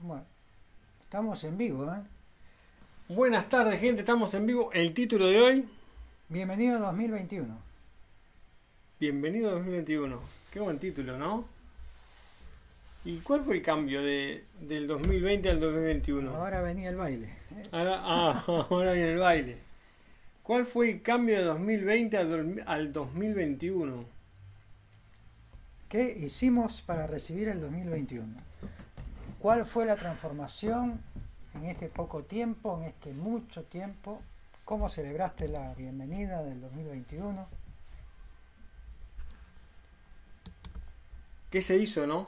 Bueno, estamos en vivo, ¿eh? Buenas tardes, gente. Estamos en vivo. El título de hoy, Bienvenido 2021. Bienvenido 2021. Qué buen título, ¿no? ¿Y cuál fue el cambio de, del 2020 al 2021? Ahora venía el baile. Ahora, ah, ahora viene el baile. ¿Cuál fue el cambio de 2020 al, al 2021? ¿Qué hicimos para recibir el 2021? ¿Cuál fue la transformación en este poco tiempo, en este mucho tiempo? ¿Cómo celebraste la bienvenida del 2021? ¿Qué se hizo, no?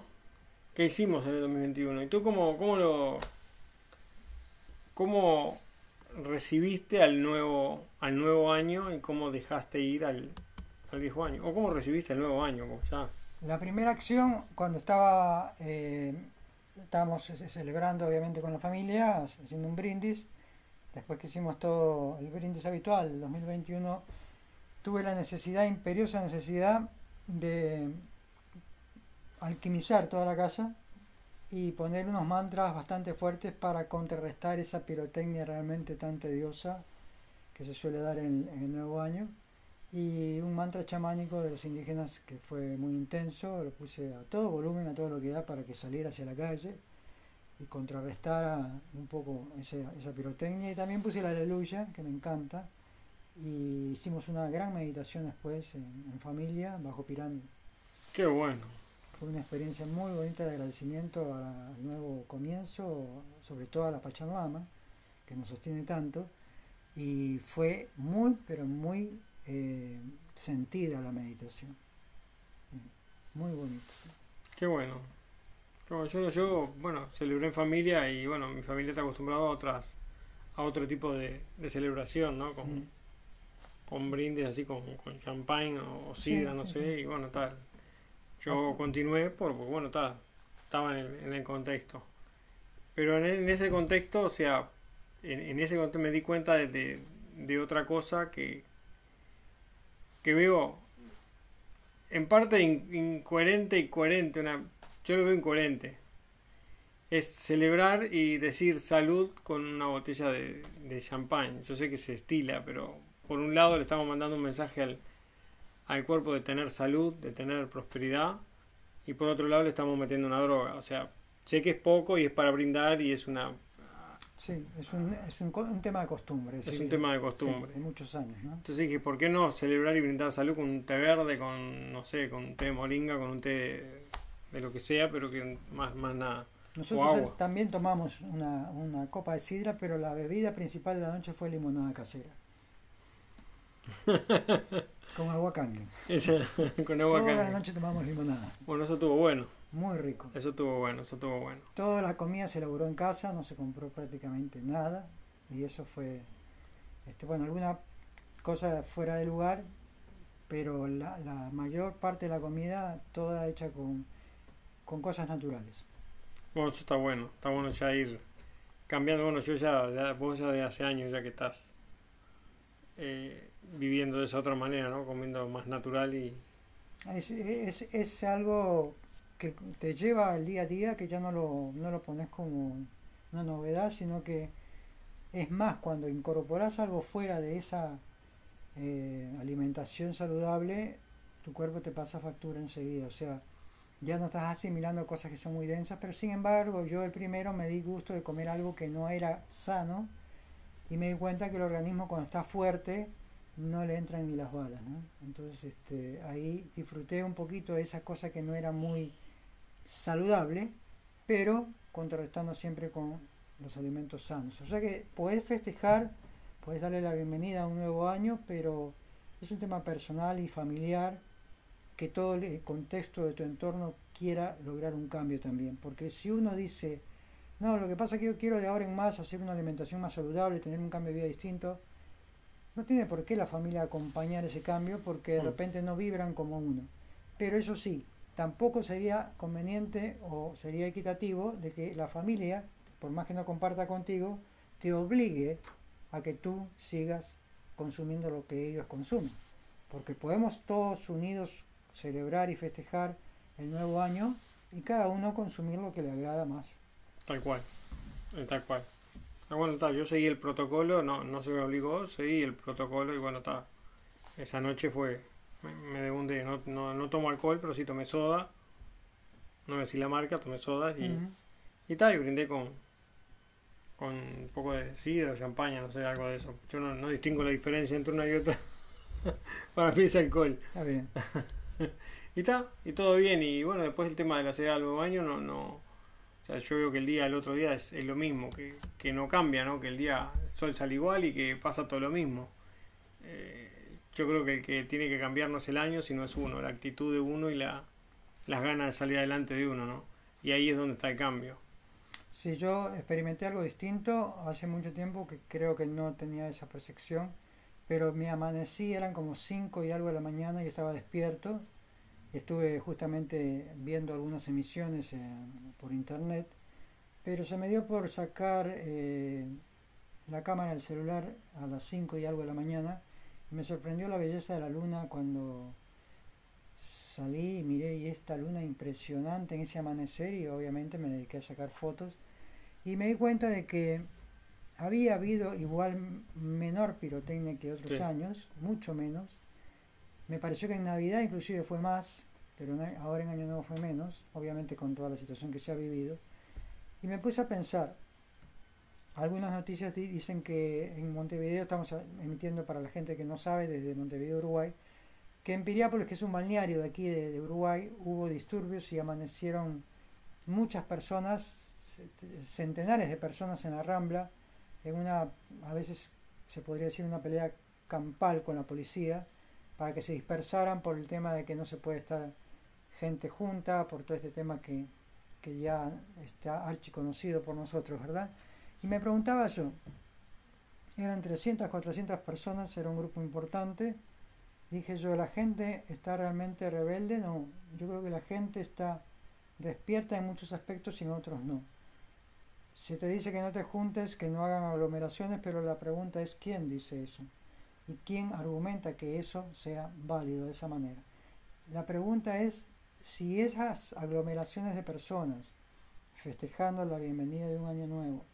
¿Qué hicimos en el 2021? ¿Y tú cómo, cómo lo... cómo recibiste al nuevo, al nuevo año y cómo dejaste ir al, al viejo año? ¿O cómo recibiste el nuevo año? Ya... La primera acción, cuando estaba, eh, estábamos ce- celebrando obviamente con la familia, haciendo un brindis, después que hicimos todo el brindis habitual, el 2021, tuve la necesidad, imperiosa necesidad de alquimizar toda la casa y poner unos mantras bastante fuertes para contrarrestar esa pirotecnia realmente tan tediosa que se suele dar en, en el nuevo año y un mantra chamánico de los indígenas que fue muy intenso, lo puse a todo volumen, a todo lo que da para que saliera hacia la calle y contrarrestara un poco ese- esa pirotecnia y también puse la aleluya que me encanta y hicimos una gran meditación después en, en familia bajo pirámide. Qué bueno. Fue una experiencia muy bonita de agradecimiento a- al nuevo comienzo, sobre todo a la Pachamama, que nos sostiene tanto, y fue muy, pero muy eh, sentida la meditación. Muy bonito. sí. Qué bueno. Bueno. Yo, yo, bueno, celebré en familia y bueno, mi familia está acostumbrada a otras, a otro tipo de, de celebración, ¿no? Con, Mm. con brindis así con, con champagne o, o Sí, sidra, no sí, sé, y bueno, tal. Yo Ah. continué por- porque, bueno, tal, estaba en el, en el contexto. Pero en, en ese contexto, o sea, en, en ese contexto me di cuenta de, de- de otra cosa que, que veo en parte in- incoherente y coherente. Una, yo lo veo incoherente. Es celebrar y decir salud con una botella de, de champán. Yo sé que se estila, pero por un lado le estamos mandando un mensaje al, al cuerpo de tener salud, de tener prosperidad, y por otro lado le estamos metiendo una droga. O sea, sé que es poco y es para brindar y es una Sí, es un, es un, un tema de costumbre. es un tema de costumbre. sí, de muchos años, ¿no? Entonces dije, ¿por qué no celebrar y brindar salud con un té verde, con, no sé, con un té de moringa, con un té de, de lo que sea, pero que más, más nada? Nosotros O agua. también tomamos una, una copa de sidra, pero la bebida principal de la noche fue limonada casera. Con agua cangue. Esa, con agua Toda la noche tomamos limonada. Bueno, eso estuvo bueno. Muy rico. Eso estuvo bueno, eso estuvo bueno. Toda la comida se elaboró en casa, no se compró prácticamente nada. Y eso fue, este, bueno, alguna cosa fuera de lugar, pero la, la mayor parte de la comida toda hecha con, con cosas naturales. Bueno, eso está bueno. Está bueno ya ir cambiando. Bueno, yo ya, ya- vos ya de hace años ya que estás eh, viviendo de esa otra manera, ¿no? Comiendo más natural y... Es, es, es algo que te lleva al día a día, que ya no lo, no lo pones como una novedad, sino que es más, cuando incorporas algo fuera de esa eh, alimentación saludable, tu cuerpo te pasa factura enseguida. O sea, ya no estás asimilando cosas que son muy densas, pero sin embargo, yo el primero me di gusto de comer algo que no era sano y me di cuenta que el organismo cuando está fuerte no le entran ni las balas. Entonces, este, ahí disfruté un poquito de esa cosa que no era muy saludable, pero contrarrestando siempre con los alimentos sanos. O sea que podés festejar, podés darle la bienvenida a un nuevo año, pero es un tema personal y familiar que todo el contexto de tu entorno quiera lograr un cambio también. Porque si uno dice, no, lo que pasa es que yo quiero de ahora en más hacer una alimentación más saludable, tener un cambio de vida distinto, no tiene por qué la familia acompañar ese cambio porque de repente no vibran como uno. Pero eso sí, tampoco sería conveniente o sería equitativo de que la familia, por más que no comparta contigo, te obligue a que tú sigas consumiendo lo que ellos consumen. Porque podemos todos unidos celebrar y festejar el nuevo año y cada uno consumir lo que le agrada más. Tal cual, eh, tal cual. Ah, bueno, está, yo seguí el protocolo, no, no se me obligó, seguí el protocolo y bueno, está. Esa noche fue, me, me debundé, no, no, no tomo alcohol, pero sí tomé soda. No me decía la marca, tomé sodas y, Ujú. y tal, y brindé con, con un poco de sidra, champaña, no sé, algo de eso. Yo no, no distingo la diferencia entre una y otra. Para mí es alcohol. Está bien. Y está, y todo bien. Y bueno, después el tema de la llegada al nuevo año, no, no. O sea, yo veo que el día del otro día es, es lo mismo, que, que no cambia, ¿no? Que el día el sol sale igual y que pasa todo lo mismo. Eh, yo creo que el que tiene que cambiar no es el año, sino es uno, la actitud de uno y la, las ganas de salir adelante de uno, ¿no? Y ahí es donde está el cambio. Si yo experimenté algo distinto hace mucho tiempo que creo que no tenía esa percepción, pero me amanecí, eran como 5 y algo de la mañana y estaba despierto. Estuve justamente viendo algunas emisiones eh, por internet, pero se me dio por sacar eh, la cámara del celular a las 5 y algo de la mañana me sorprendió la belleza de la luna cuando salí y miré y esta luna impresionante en ese amanecer y obviamente me dediqué a sacar fotos y me di cuenta de que había habido igual menor pirotecnia que otros Sí. años, mucho menos. Me pareció que en Navidad inclusive fue más, pero ahora en Año Nuevo fue menos, obviamente con toda la situación que se ha vivido. Y me puse a pensar, algunas noticias di- dicen que en Montevideo, estamos emitiendo para la gente que no sabe, desde Montevideo, Uruguay, que en Piriápolis, que es un balneario de aquí de, de Uruguay, hubo disturbios y amanecieron muchas personas, ce- centenares de personas en la Rambla, en una, a veces se podría decir una pelea campal con la policía, para que se dispersaran por el tema de que no se puede estar gente junta, por todo este tema que, que ya está archiconocido por nosotros, ¿verdad? Y me preguntaba yo, eran 300, 400 personas, era un grupo importante, Dije yo, ¿la gente está realmente rebelde? No, yo creo que la gente está despierta en muchos aspectos y en otros no. Se te dice que no te juntes, que no hagan aglomeraciones, pero la pregunta es ¿quién dice eso? ¿Y quién argumenta que eso sea válido de esa manera? La pregunta es si esas aglomeraciones de personas festejando la bienvenida de un año nuevo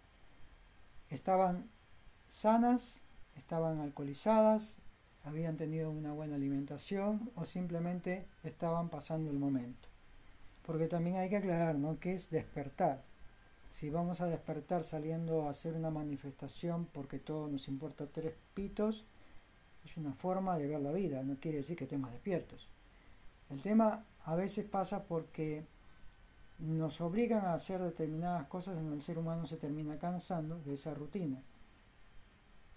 estaban sanas, estaban alcoholizadas, habían tenido una buena alimentación o simplemente estaban pasando el momento. Porque también hay que aclarar, ¿no? ¿Qué es despertar? Si vamos a despertar saliendo a hacer una manifestación porque todo nos importa tres pitos, es una forma de ver la vida, no quiere decir que estemos despiertos. El tema a veces pasa porque nos obligan a hacer determinadas cosas en el ser humano se termina cansando de esa rutina.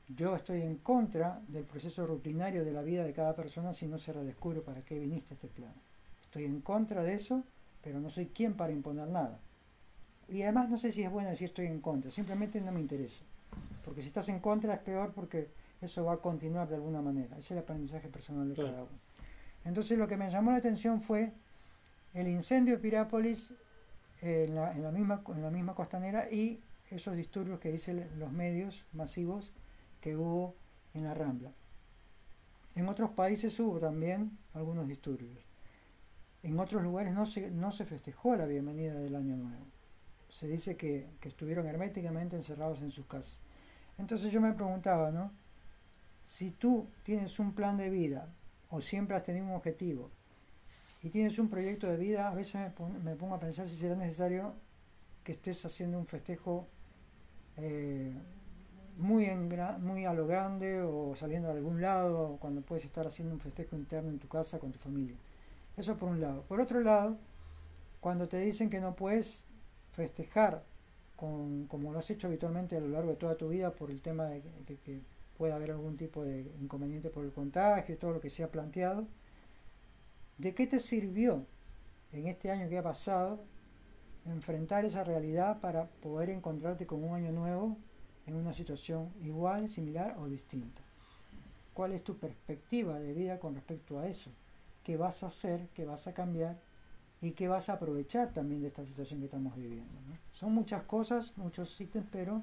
Yo estoy en contra del proceso rutinario de la vida de cada persona si no se redescubre para qué viniste a este plano. Estoy en contra de eso, pero no soy quien para imponer nada. Y además no sé si es bueno decir estoy en contra, simplemente no me interesa. Porque si estás en contra es peor porque eso va a continuar de alguna manera. Ese es el aprendizaje personal de cada uno. Entonces lo que me llamó la atención fue el incendio de Pirápolis en, la, misma, en la misma costanera y esos disturbios que dicen los medios masivos que hubo en la Rambla. En otros países hubo también algunos disturbios. En otros lugares no se, no se festejó la bienvenida del Año Nuevo. Se dice que, que estuvieron herméticamente encerrados en sus casas. Entonces yo me preguntaba, ¿no? Si tú tienes un plan de vida o siempre has tenido un objetivo y tienes un proyecto de vida, a veces me, pon- me pongo a pensar si será necesario que estés haciendo un festejo eh, muy, muy a lo grande o saliendo de algún lado, cuando puedes estar haciendo un festejo interno en tu casa con tu familia. Eso por un lado. Por otro lado, cuando te dicen que no puedes festejar con, como lo has hecho habitualmente a lo largo de toda tu vida por el tema de que, que puede haber algún tipo de inconveniente por el contagio y todo lo que se ha planteado, ¿de qué te sirvió en este año que ha pasado enfrentar esa realidad para poder encontrarte con un año nuevo en una situación igual, similar o distinta? ¿Cuál es tu perspectiva de vida con respecto a eso? ¿Qué vas a hacer? ¿Qué vas a cambiar? ¿Y qué vas a aprovechar también de esta situación que estamos viviendo? ¿no? Son muchas cosas, muchos ítems, pero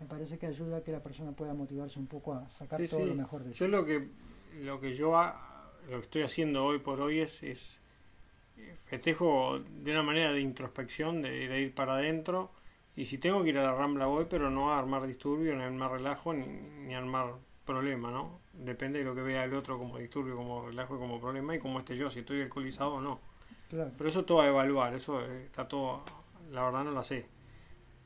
me parece que ayuda a que la persona pueda motivarse un poco a sacar Sí, todo sí. lo mejor de sí. Yo lo que lo que yo ha- lo que estoy haciendo hoy por hoy es, es eh, festejo de una manera de introspección, de, de ir para adentro Y si tengo que ir a la Rambla voy, pero no a armar disturbio, ni a armar relajo, ni, ni a armar problema, ¿no? Depende de lo que vea el otro como disturbio, como relajo y como problema y como esté yo, si estoy alcoholizado o no. Claro. Pero eso todo a evaluar, eso eh, está todo, la verdad no lo sé.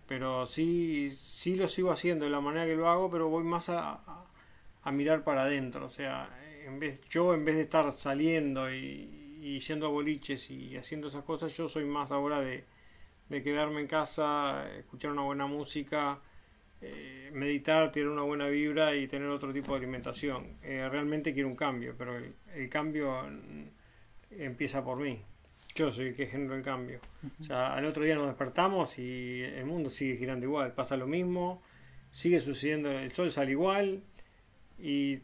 Pero sí, sí lo sigo haciendo de la manera que lo hago, pero voy más a, a, a mirar para adentro. O sea, en vez, yo en vez de estar saliendo y, y yendo a boliches y haciendo esas cosas, yo soy más ahora de, de quedarme en casa, escuchar una buena música, eh, meditar, tener una buena vibra y tener otro tipo de alimentación. Eh, realmente quiero un cambio, pero el, el cambio mm, empieza por mí. Yo soy el que genero el cambio. O sea, al otro día nos despertamos y el mundo sigue girando igual, pasa lo mismo, sigue sucediendo, el sol sale igual y,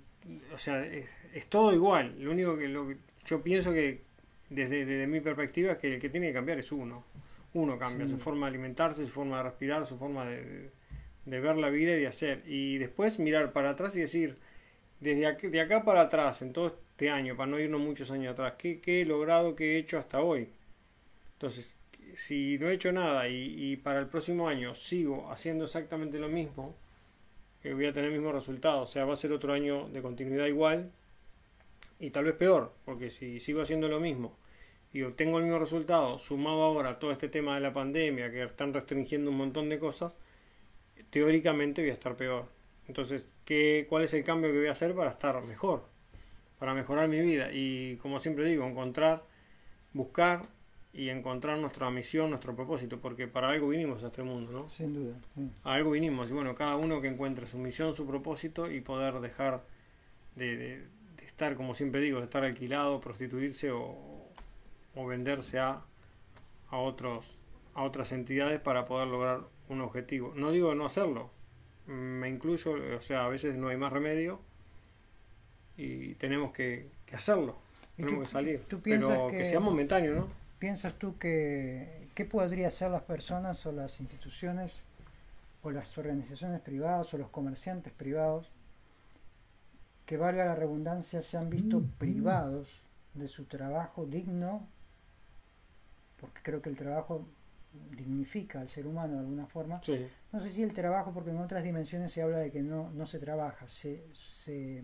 o sea, es, es todo igual. Lo único que, lo que yo pienso que desde, desde mi perspectiva es que el que tiene que cambiar es uno. Uno cambia Sí. su forma de alimentarse, su forma de respirar, su forma de, de- de ver la vida y de hacer. Y después mirar para atrás y decir, desde aquí- de acá para atrás, en todo este año, para no irnos muchos años atrás, ¿qué, qué he logrado, qué he hecho hasta hoy? Entonces, si no he hecho nada y, y para el próximo año sigo haciendo exactamente lo mismo, eh, voy a tener el mismo resultado. O sea, va a ser otro año de continuidad igual y tal vez peor, porque si sigo haciendo lo mismo y obtengo el mismo resultado, sumado ahora a todo este tema de la pandemia, que están restringiendo un montón de cosas, teóricamente voy a estar peor. Entonces, ¿qué, ¿cuál es el cambio que voy a hacer para estar mejor? Para mejorar mi vida. Y como siempre digo, encontrar, buscar y encontrar nuestra misión, nuestro propósito, porque para algo vinimos a este mundo, ¿no? Sin duda. sí. A algo vinimos, y bueno, cada uno que encuentre su misión, su propósito y poder dejar de, de- de estar, como siempre digo, de estar alquilado, prostituirse o, o venderse a, a otros a otras entidades para poder lograr un objetivo. No digo no hacerlo, me incluyo, o sea, a veces no hay más remedio y tenemos que, que hacerlo, ¿Y tenemos tú- que salir, tú pero que, que- sea momentáneo, ¿no? ¿Piensas tú que qué podrían hacer las personas o las instituciones o las organizaciones privadas o los comerciantes privados que valga la redundancia se han visto privados de su trabajo digno porque creo que el trabajo dignifica al ser humano de alguna forma Sí, no sé si el trabajo, porque en otras dimensiones se habla de que no, no se trabaja, se, se,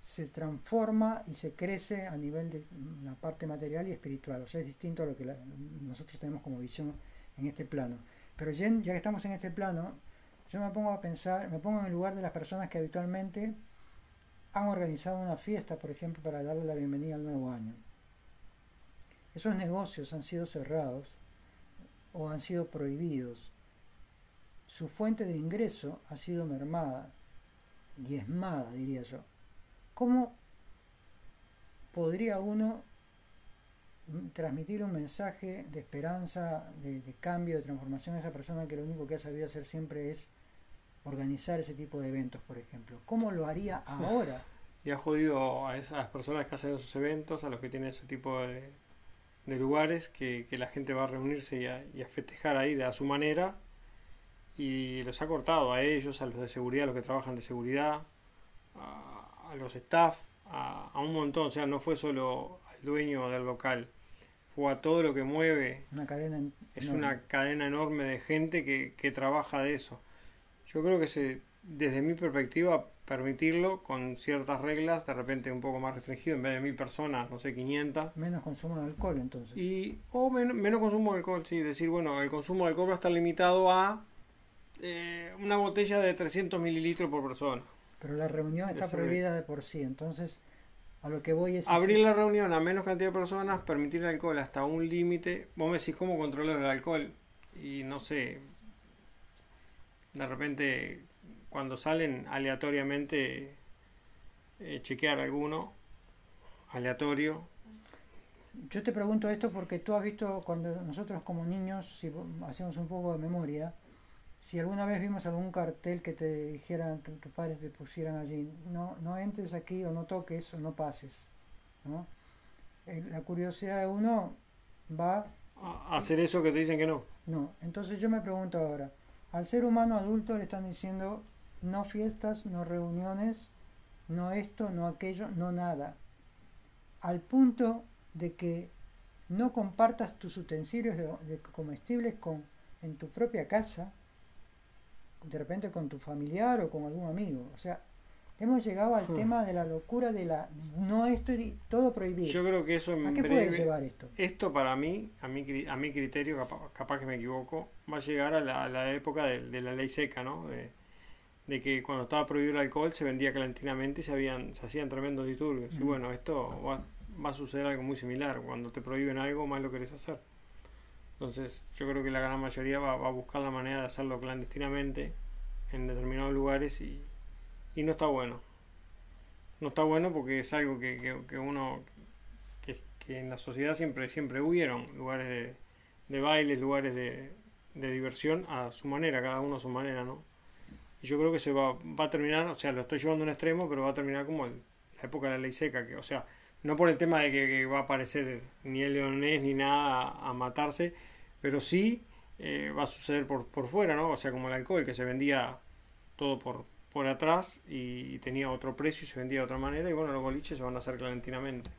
se transforma y se crece a nivel de la parte material y espiritual. O sea, es distinto a lo que la- nosotros tenemos como visión en este plano. Pero ya, ya que estamos en este plano, yo me pongo a pensar, me pongo en el lugar de las personas que habitualmente han organizado una fiesta, por ejemplo, para darle la bienvenida al nuevo año. Esos negocios han sido cerrados o han sido prohibidos su fuente de ingreso ha sido mermada, diezmada, diría yo. ¿Cómo podría uno transmitir un mensaje de esperanza, de, de cambio, de transformación a esa persona que lo único que ha sabido hacer siempre es organizar ese tipo de eventos, por ejemplo? ¿Cómo lo haría ahora? y ha jodido a esas personas que hacen esos eventos, a los que tienen ese tipo de, de lugares, que, que la gente va a reunirse y a, y a festejar ahí de a su manera, y los ha cortado a ellos, a los de seguridad, a los que trabajan de seguridad, a, a los staff, a, a un montón, o sea, no fue solo al dueño del local, fue a todo lo que mueve Una cadena en- es enorme. una cadena enorme de gente que, que trabaja de eso. Yo creo que se, desde mi perspectiva, permitirlo con ciertas reglas, de repente un poco más restringido, en vez de mil personas, no sé, 500. menos consumo de alcohol entonces. Y, o men- menos consumo de alcohol, sí, decir, bueno, el consumo de alcohol va a estar limitado a eh, una botella de 300 mililitros por persona. Pero la reunión está Eso prohibida de por sí, entonces a lo que voy es... Abrir la reunión a menos cantidad de personas, permitir el alcohol hasta un límite. Vos me decís cómo controlar el alcohol. Y no sé, de repente cuando salen aleatoriamente eh, chequear alguno aleatorio. Yo te pregunto esto porque tú has visto cuando nosotros como niños, si hacemos un poco de memoria, si alguna vez vimos algún cartel que te dijeran, tu- tus padres te pusieran allí, no, no entres aquí o no toques o no pases, ¿no? Eh, La curiosidad de uno va, a hacer eso que te dicen que no. no. Entonces yo me pregunto ahora, al ser humano adulto le están diciendo no fiestas, no reuniones, no esto, no aquello, no nada. Al punto de que no compartas tus utensilios de, comestibles con, en tu propia casa, de repente con tu familiar o con algún amigo. O sea, hemos llegado al Hmm. tema de la locura de la no esto y todo prohibido. Yo creo que eso en ¿A qué breve, puede llevar esto? Esto para mí, a mi, a mi criterio, capaz, capaz que me equivoco, va a llegar a la, a la época de, de la ley seca, ¿no? De, de que cuando estaba prohibido el alcohol se vendía clandestinamente y se, habían, se hacían tremendos disturbios. Y Ujú. bueno, esto va, va a suceder algo muy similar. Cuando te prohíben algo, más lo querés hacer. Entonces, yo creo que la gran mayoría va, va a buscar la manera de hacerlo clandestinamente en determinados lugares y, y no está bueno. No está bueno porque es algo que, que, que uno que, en la sociedad siempre siempre hubieron lugares de, bailes, lugares de, diversión a su manera, cada uno a su manera, ¿no? Y yo creo que se va, va a terminar, o sea, lo estoy llevando a un extremo, pero va a terminar como el- la época de la ley seca, que, o sea, no por el tema de que, que va a aparecer ni el leonés ni nada a, a matarse, pero sí eh, va a suceder por, por fuera, ¿no? O sea, como el alcohol, que se vendía todo por, por atrás y tenía otro precio y se vendía de otra manera, y bueno, los boliches se van a hacer clandestinamente.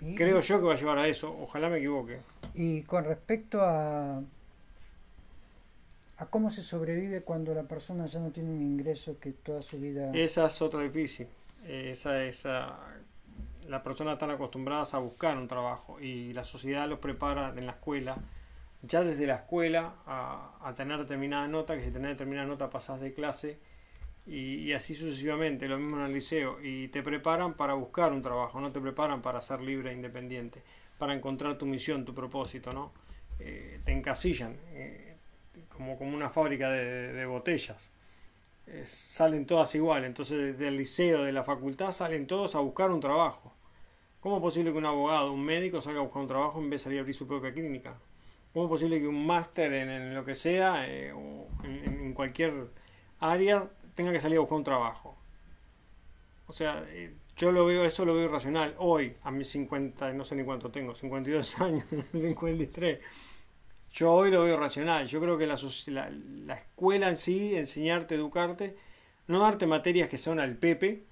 Y- Creo yo que va a llevar a eso, ojalá me equivoque. Y con respecto a, a cómo se sobrevive cuando la persona ya no tiene un ingreso que toda su vida... Esa es otra difícil. Eh, Esa, esa, las personas están acostumbradas a buscar un trabajo y la sociedad los prepara en la escuela, ya desde la escuela, a, a tener determinada nota, que si tenés determinada nota pasás de clase y, y así sucesivamente, lo mismo en el liceo, y te preparan para buscar un trabajo, no te preparan para ser libre e independiente, para encontrar tu misión, tu propósito, ¿no? Eh, te encasillan, eh, como, como una fábrica de, de botellas eh, salen todas igual. Entonces, del liceo, de la facultad, salen todos a buscar un trabajo. ¿Cómo es posible que un abogado, un médico salga a buscar un trabajo en vez de salir a abrir su propia clínica? ¿Cómo es posible que un máster en, en lo que sea, eh, o en, en cualquier área, tenga que salir a buscar un trabajo? O sea, eh, yo lo veo, eso lo veo irracional. Hoy, a mis 50, no sé ni cuánto tengo, 52 años, 53. Yo hoy lo veo racional. Yo creo que la, la, la escuela en sí, enseñarte, educarte, no darte materias que son al Pepe.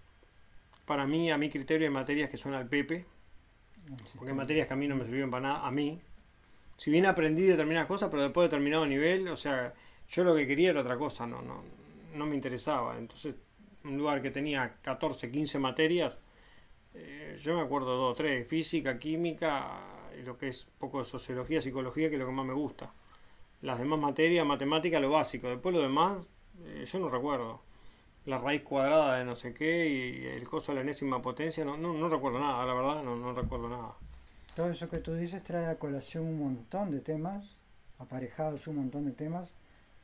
Para mí, a mi criterio, hay materias que son al Pepe. Porque hay materias que a mí no me sirvieron para nada, a mí. Si bien aprendí determinadas cosas, pero después de determinado nivel, o sea, yo lo que quería era otra cosa, no, no, no me interesaba. Entonces, un lugar que tenía 14, 15 materias, eh, yo me acuerdo dos tres, física, química, y lo que es poco de sociología, psicología, que es lo que más me gusta. Las demás materias, matemática, lo básico. Después lo demás, eh, yo no recuerdo. La raíz cuadrada de no sé qué y el coso de la enésima potencia, no, no, no recuerdo nada, la verdad, no, no recuerdo nada. Todo eso que tú dices trae a colación un montón de temas, aparejados un montón de temas,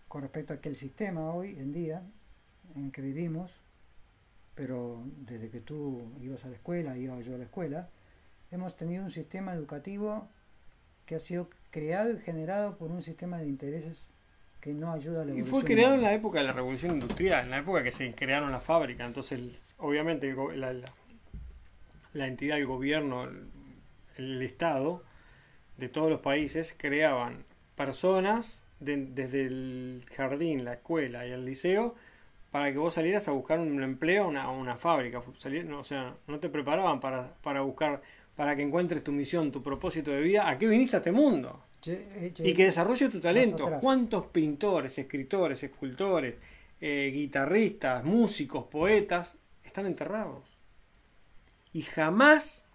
con respecto a que el sistema hoy en día en que vivimos, pero desde que tú ibas a la escuela, iba yo a la escuela, hemos tenido un sistema educativo que ha sido creado y generado por un sistema de intereses que no ayuda a la Y evolución. fue creado en la época de la revolución industrial, en la época que se crearon las fábricas. Entonces, el- obviamente, el la, la- la entidad, el gobierno, el, el Estado de todos los países creaban personas de- desde el jardín, la escuela y el liceo para que vos salieras a buscar un empleo a una, fábrica. Salir- no, o sea, no te preparaban para, para buscar, para que encuentres tu misión, tu propósito de vida. ¿A qué viniste a este mundo? Eh, Y que desarrolle tu talento. ¿Cuántos pintores, escritores, escultores, eh, guitarristas, músicos, poetas están enterrados? Y jamás,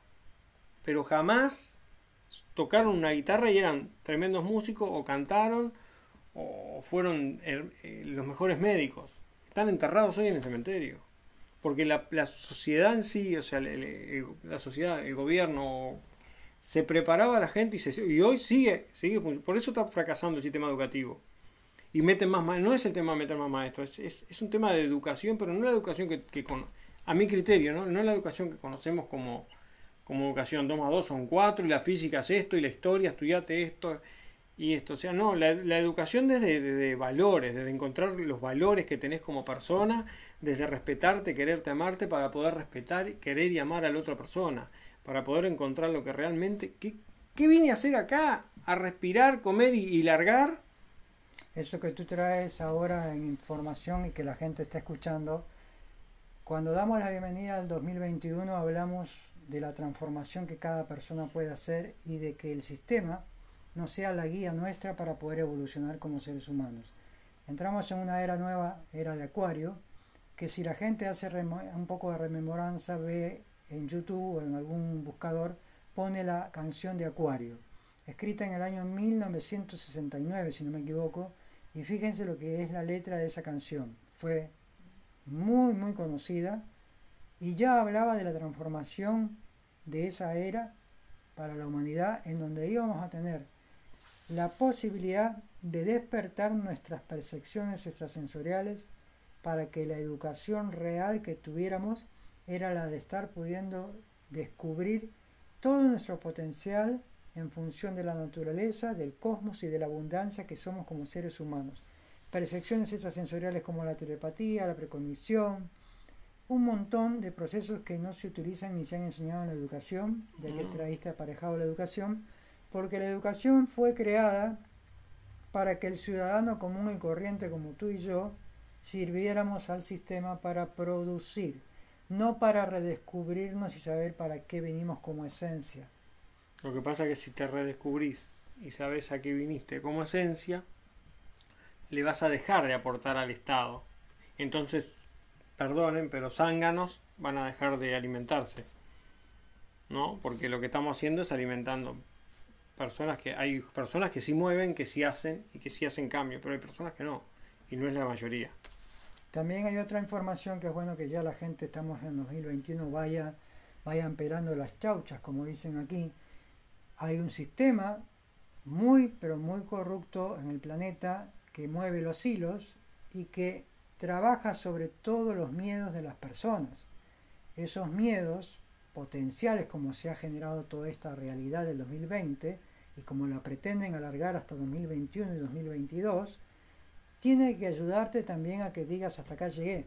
pero jamás tocaron una guitarra y eran tremendos músicos o cantaron o fueron eh, eh, los mejores médicos. Están enterrados hoy en el cementerio. Porque la, sociedad en sí, o sea, la sociedad, el gobierno, se preparaba a la gente y, se, hoy sigue, sigue por eso está fracasando el sistema educativo. Y meten más ma- no es el tema de meter más maestros, es, es, un tema de educación, pero no la educación que, que con- a mi criterio, ¿no? no la educación que conocemos como, como educación 2 más 2 son 4 y la física es esto y la historia, estudiate esto y esto. O sea, no, la, la educación desde de, de valores, desde encontrar los valores que tenés como persona, desde respetarte, quererte, amarte, para poder respetar, querer y amar a la otra persona, para poder encontrar lo que realmente... ¿Qué, qué vine a hacer acá? ¿A respirar, comer y, y largar? Eso que tú traes ahora en información y que la gente está escuchando, cuando damos la bienvenida al 2021 hablamos de la transformación que cada persona puede hacer y de que el sistema no sea la guía nuestra para poder evolucionar como seres humanos. Entramos en una era nueva, era de Acuario, que si la gente hace un poco de rememoranza, ve en YouTube o en algún buscador, pone la canción de Acuario, escrita en el año 1969, si no me equivoco, y fíjense lo que es la letra de esa canción. Fue muy, muy conocida y ya hablaba de la transformación de esa era para la humanidad en donde íbamos a tener la posibilidad de despertar nuestras percepciones extrasensoriales para que la educación real que tuviéramos era la de estar pudiendo descubrir todo nuestro potencial en función de la naturaleza, del cosmos y de la abundancia que somos como seres humanos. Percepciones extrasensoriales como la telepatía, la precognición, un montón de procesos que no se utilizan ni se han enseñado en la educación, de que traíste aparejado la educación, porque la educación fue creada para que el ciudadano común y corriente como tú y yo sirviéramos al sistema para producir, no para redescubrirnos y saber para qué venimos como esencia. Lo que pasa es que si te redescubrís y sabes a qué viniste como esencia, le vas a dejar de aportar al Estado. Entonces, perdonen, pero zánganos van a dejar de alimentarse. ¿No? Porque lo que estamos haciendo es alimentando personas que hay personas que sí mueven, que sí hacen y que sí hacen cambio, pero hay personas que no y no es la mayoría. También hay otra información que es bueno que ya la gente, estamos en 2021, vaya, vayan pelando las chauchas, como dicen aquí. Hay un sistema muy, pero muy corrupto en el planeta que mueve los hilos y que trabaja sobre todos los miedos de las personas. Esos miedos potenciales, como se ha generado toda esta realidad del 2020 y como la pretenden alargar hasta 2021 y 2022, tiene que ayudarte también a que digas hasta acá llegué.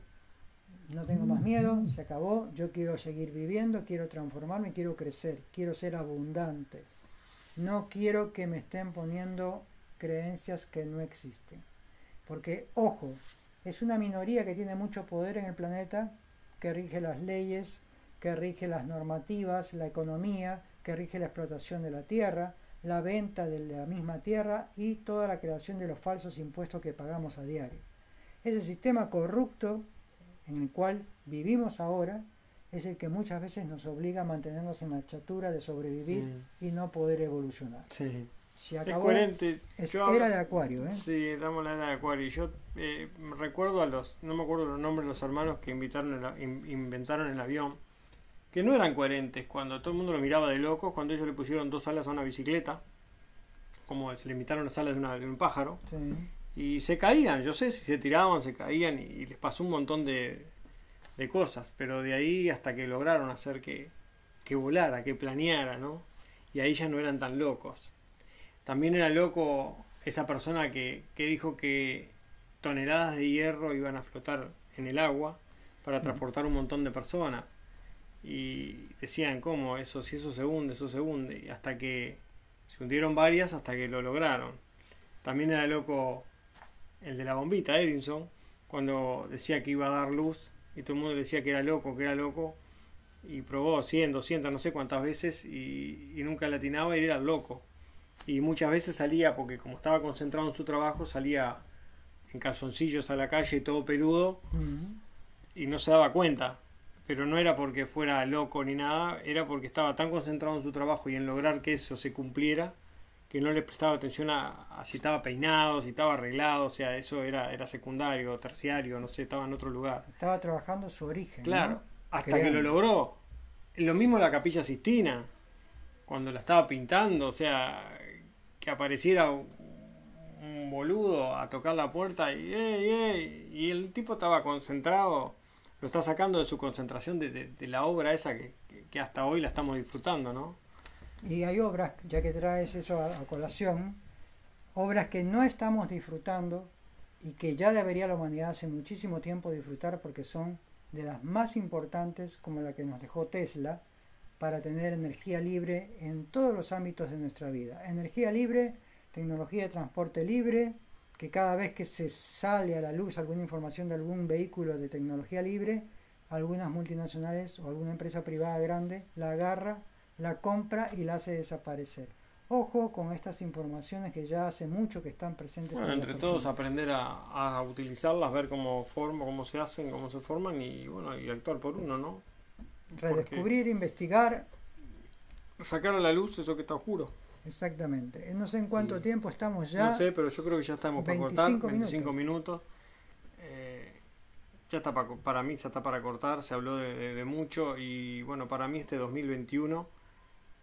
No tengo más miedo, se acabó, yo quiero seguir viviendo, quiero transformarme, quiero crecer, quiero ser abundante. No quiero que me estén poniendo creencias que no existen. Porque, ojo, es una minoría que tiene mucho poder en el planeta, que rige las leyes, que rige las normativas, la economía, que rige la explotación de la tierra, la venta de la misma tierra y toda la creación de los falsos impuestos que pagamos a diario. Ese sistema corrupto en el cual vivimos ahora es el que muchas veces nos obliga a mantenernos en la chatura de sobrevivir mm. y no poder evolucionar. Sí. es coherente. era de Acuario, ¿eh? Sí, damos la era de Acuario. Yo eh, recuerdo a los, no me acuerdo los nombres de los hermanos que invitaron inventaron el avión que no eran coherentes cuando todo el mundo lo miraba de locos, cuando ellos le pusieron dos alas a una bicicleta, como se le imitaron las alas de, un pájaro, y se caían, yo sé si se tiraban, se caían y, les pasó un montón de, cosas, pero de ahí hasta que lograron hacer que, que volara, que planeara, ¿no? Y ahí ya no eran tan locos. También era loco esa persona que, que dijo que toneladas de hierro iban a flotar en el agua para transportar un montón de personas y decían cómo eso si eso se hunde eso se hunde y hasta que se hundieron varias hasta que lo lograron. También era loco el de la bombita Edison cuando decía que iba a dar luz y todo el mundo decía que era loco que era loco y probó 100 200 no sé cuántas veces y, y nunca latinaba y era loco. Y muchas veces salía porque como estaba concentrado en su trabajo salía en calzoncillos a la calle todo peludo y no se daba cuenta pero no era porque fuera loco ni nada, era porque estaba tan concentrado en su trabajo y en lograr que eso se cumpliera, que no le prestaba atención a, si estaba peinado, si estaba arreglado, o sea, eso era, era secundario, terciario, no sé, estaba en otro lugar. Estaba trabajando su origen. Claro, hasta que lo logró. Lo mismo la capilla Sistina, cuando la estaba pintando, o sea, que apareciera un, boludo a tocar la puerta y, y el tipo estaba concentrado lo está sacando de su concentración de, la obra esa que, hasta hoy la estamos disfrutando, ¿no? Y hay obras, ya que traes eso a, colación, obras que no estamos disfrutando y que ya debería la humanidad hace muchísimo tiempo disfrutar porque son de las más importantes, como la que nos dejó Tesla, para tener energía libre en todos los ámbitos de nuestra vida. Energía libre, tecnología de transporte libre, que cada vez que se sale a la luz alguna información de algún vehículo de tecnología libre, algunas multinacionales o alguna empresa privada grande la agarra, la compra y la hace desaparecer. ojo con estas informaciones que ya hace mucho que están presentes. Bueno, entre todos aprender a, a utilizarlas, ver cómo forma, cómo se hacen, cómo se forman y bueno, y actuar por uno, ¿no? Redescubrir, investigar, Sacar a la luz eso que está oscuro. Exactamente. Eh, No sé en cuánto tiempo estamos ya. No sé, pero yo creo que ya estamos para cortar. 25 25 minutos. Eh, ya está para, para mí, ya está para cortar. Se habló de, de- de mucho y bueno, para mí este 2021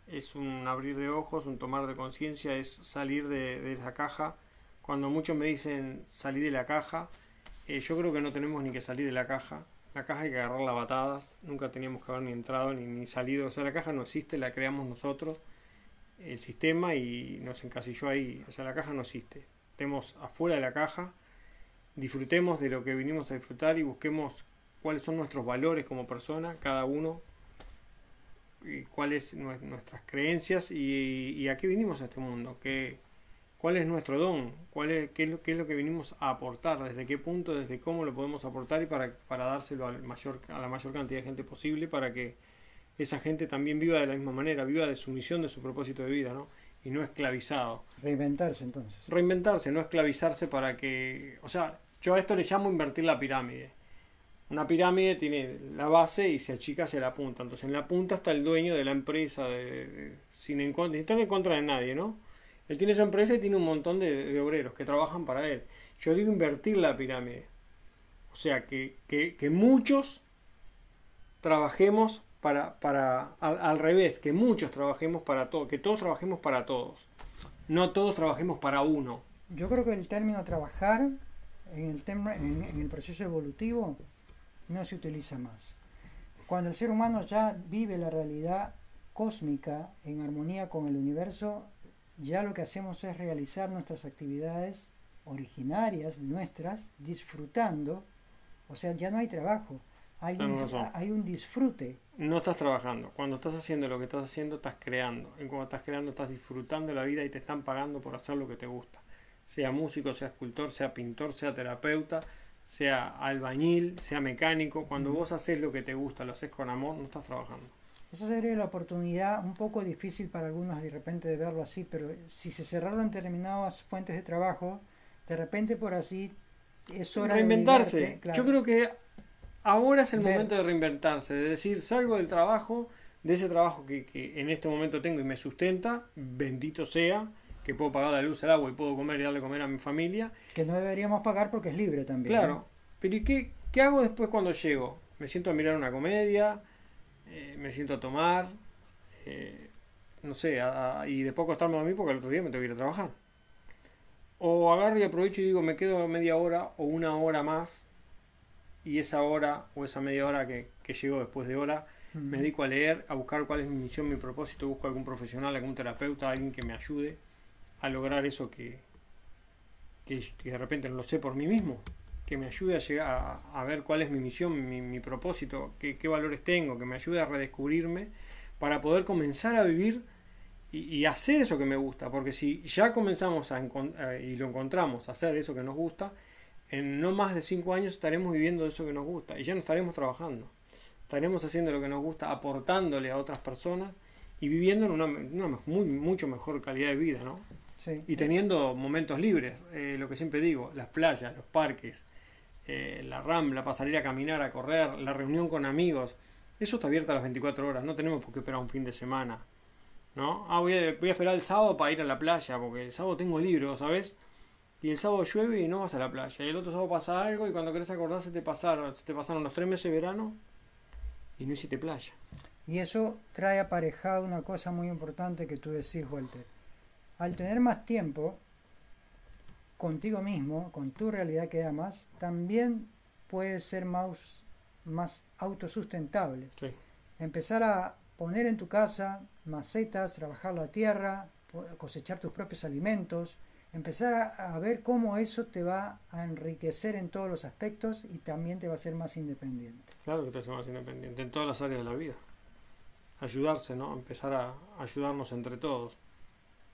es un abrir de ojos, un tomar de conciencia, es salir de, de esa caja. Cuando muchos me dicen salir de la caja, eh, yo creo que no tenemos ni que salir de la caja. La caja hay que agarrarla a batadas. Nunca teníamos que haber ni entrado ni, ni salido. O sea, la caja no existe, la creamos nosotros el sistema y nos encasilló ahí. O sea, la caja no existe. Estemos afuera de la caja, disfrutemos de lo que vinimos a disfrutar y busquemos cuáles son nuestros valores como persona, cada uno, y cuáles nue- nuestras creencias y, y a qué vinimos a este mundo, qué, cuál es nuestro don, cuál es, qué, es lo, qué es lo que vinimos a aportar, desde qué punto, desde cómo lo podemos aportar y para, para dárselo al mayor, a la mayor cantidad de gente posible para que esa gente también viva de la misma manera, viva de su misión, de su propósito de vida, ¿no? Y no esclavizado. Reinventarse entonces. Reinventarse, no esclavizarse para que... O sea, yo a esto le llamo invertir la pirámide. Una pirámide tiene la base y se achica hacia la punta. Entonces en la punta está el dueño de la empresa, de, de- sin, en, sin estar en contra de nadie, ¿no? Él tiene su empresa y tiene un montón de, de obreros que trabajan para él. Yo digo invertir la pirámide. O sea, que, que, que muchos trabajemos para, para al, al revés, que muchos trabajemos para todos, que todos trabajemos para todos. No todos trabajemos para uno. Yo creo que el término trabajar en el, tema, en, en el proceso evolutivo no se utiliza más. Cuando el ser humano ya vive la realidad cósmica en armonía con el universo, ya lo que hacemos es realizar nuestras actividades originarias nuestras, disfrutando, o sea, ya no hay trabajo, hay, un, razón. hay un disfrute. No estás trabajando. Cuando estás haciendo lo que estás haciendo, estás creando. Y cuando estás creando, estás disfrutando la vida y te están pagando por hacer lo que te gusta. Sea músico, sea escultor, sea pintor, sea terapeuta, sea albañil, sea mecánico. Cuando vos haces lo que te gusta, lo haces con amor, no estás trabajando. Esa sería la oportunidad, un poco difícil para algunos de repente de verlo así, pero si se cerraron determinadas fuentes de trabajo, de repente por así es hora Reinventarse. de claro. Yo creo que ahora es el momento de reinventarse. De decir, salgo del trabajo, de ese trabajo que, que en este momento tengo y me sustenta, bendito sea, que puedo pagar la luz, el agua y puedo comer y darle comer a mi familia. que no deberíamos pagar porque es libre también. Claro, ¿no? pero ¿y qué, qué hago después cuando llego? Me siento a mirar una comedia, eh, me siento a tomar, eh, no sé, a- a- y después acostarme a dormir porque el otro día me tengo que ir a trabajar. O agarro y aprovecho y digo, me quedo media hora o una hora más, y esa hora o esa media hora que, que llego después de hora, me dedico a leer, a buscar cuál es mi misión, mi propósito, busco algún profesional, algún terapeuta, alguien que me ayude a lograr eso que, que, que de repente no lo sé por mí mismo, que me ayude a llegar a, a ver cuál es mi misión, mi, mi propósito, qué, qué valores tengo, que me ayude a redescubrirme para poder comenzar a vivir y, y hacer eso que me gusta, porque si ya comenzamos a eh, y lo encontramos, a hacer eso que nos gusta, en no más de cinco años estaremos viviendo eso que nos gusta y ya no estaremos trabajando estaremos haciendo lo que nos gusta, aportándole a otras personas y viviendo en una, una muy, mucho mejor calidad de vida, ¿no? Sí. Y teniendo momentos libres, eh, lo que siempre digo, las playas, los parques, eh, la rambla para salir a caminar, a correr, la reunión con amigos, eso está abierto a las 24 horas, no tenemos por qué esperar un fin de semana, ¿no? Ah, voy a, voy a esperar el sábado para ir a la playa, porque el sábado tengo libre, ¿sabes? Y el sábado llueve y no vas a la playa. Y el otro sábado pasa algo y cuando querés acordar se te pasaron, te pasaron los tres meses de verano y no hiciste playa. Y eso trae aparejado una cosa muy importante que tú decís, Walter. Al tener más tiempo contigo mismo, con tu realidad que amas, también puedes ser más, más autosustentable. Sí. Empezar a poner en tu casa macetas, trabajar la tierra, cosechar tus propios alimentos, empezar a, a ver cómo eso te va a enriquecer en todos los aspectos y también te va a hacer más independiente. Claro que te hace más independiente en todas las áreas de la vida. Ayudarse, ¿no? Empezar a ayudarnos entre todos,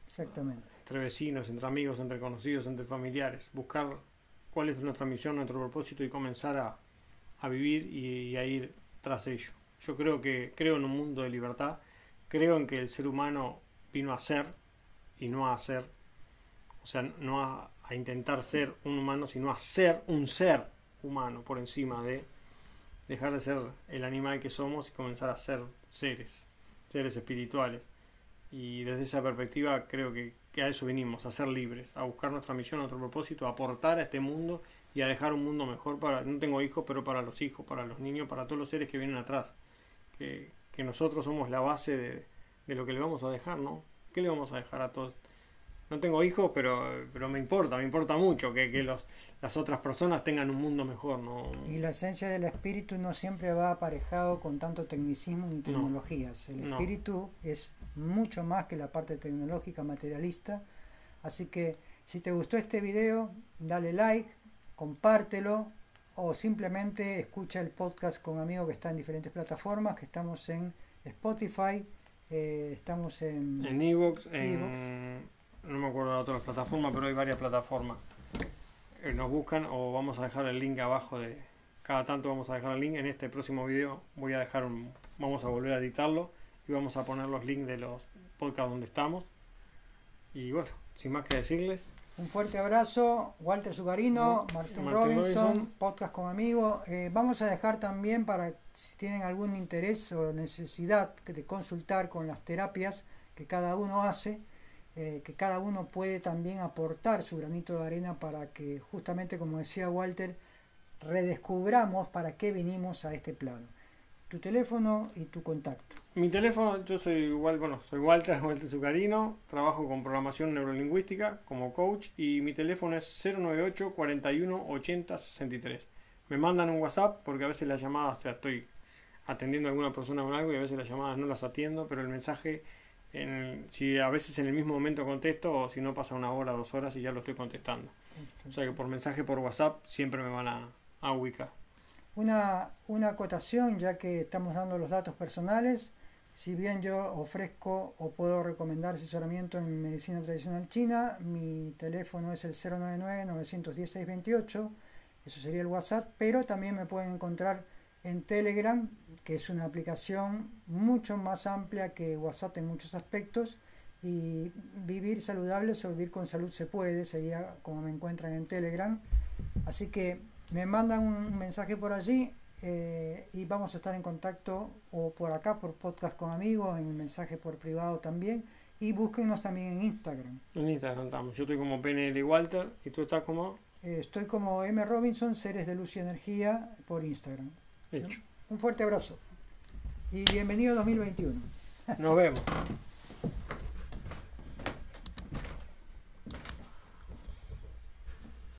Exactamente. entre vecinos, entre amigos, entre conocidos, entre familiares. Buscar cuál es nuestra misión, nuestro propósito y comenzar a, a vivir y, y a ir tras ello. Yo creo que creo en un mundo de libertad, creo en que el ser humano vino a ser y no a ser, o sea, no a, intentar ser un humano, sino a ser un ser humano por encima de dejar de ser el animal que somos y comenzar a ser seres, seres espirituales. Y desde esa perspectiva creo que, a eso venimos, a ser libres, a buscar nuestra misión, nuestro propósito, a aportar a este mundo y a dejar un mundo mejor para, no tengo hijos, pero para los hijos, para los niños, para todos los seres que vienen atrás. Que, que nosotros somos la base de, de lo que le vamos a dejar, ¿no? ¿Qué le vamos a dejar a todos? No tengo hijos, pero, pero me importa, me importa mucho que, que los, las otras personas tengan un mundo mejor, ¿no? Y la esencia del espíritu no siempre va aparejado con tanto tecnicismo ni tecnologías. El No. espíritu es mucho más que la parte tecnológica materialista. Así que si te gustó este video, dale like, compártelo o simplemente escucha el podcast con amigos que están en diferentes plataformas, que estamos en Spotify, eh, estamos en... En Evox, en... Otras plataformas, pero hay varias plataformas. Eh, Nos buscan o vamos a dejar el link abajo de... Cada tanto vamos a dejar el link. En este próximo video voy a dejar un... Vamos a volver a editarlo y vamos a poner los links de los podcasts donde estamos. Y bueno, sin más que decirles, Un fuerte abrazo, Walter Zucarino, No, Martín, Martín Robinson, Robinson. podcast con amigos. Eh, vamos a dejar también para si tienen algún interés o necesidad de consultar con las terapias que cada uno hace, eh, que cada uno puede también aportar su granito de arena para que justamente, como decía Walter, redescubramos para qué vinimos a este plano. Tu teléfono y tu contacto. Mi teléfono, yo soy igual, bueno, soy Walter, Walter Zucarino, trabajo con programación neurolingüística como coach y mi teléfono es 098 41 80 63. Me mandan un WhatsApp porque a veces las llamadas, o estoy atendiendo a alguna persona con algo y a veces las llamadas no las atiendo, pero el mensaje, en el- si a veces en el mismo momento contesto o si no pasa una hora, dos horas y ya lo estoy contestando. O sea que por mensaje por WhatsApp siempre me van a, a ubicar. Una, una acotación, ya que estamos dando los datos personales, si bien yo ofrezco o puedo recomendar asesoramiento en medicina tradicional china, mi teléfono es el 099-910-628, eso sería el WhatsApp, pero también me pueden encontrar en Telegram, que es una aplicación mucho más amplia que WhatsApp en muchos aspectos, y vivir saludable o vivir con salud se puede, sería como me encuentran en Telegram. Así que me mandan un mensaje por allí eh, y vamos a estar en contacto o por acá por podcast con amigos, en mensaje por privado también y búsquenos también en Instagram. En Instagram estamos. Yo estoy como PNL Walter y tú estás como Eh, estoy como M. Robinson, Seres de Luz y Energía por Instagram. Hecho. Un fuerte abrazo y bienvenido 2021. Nos vemos.